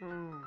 嗯。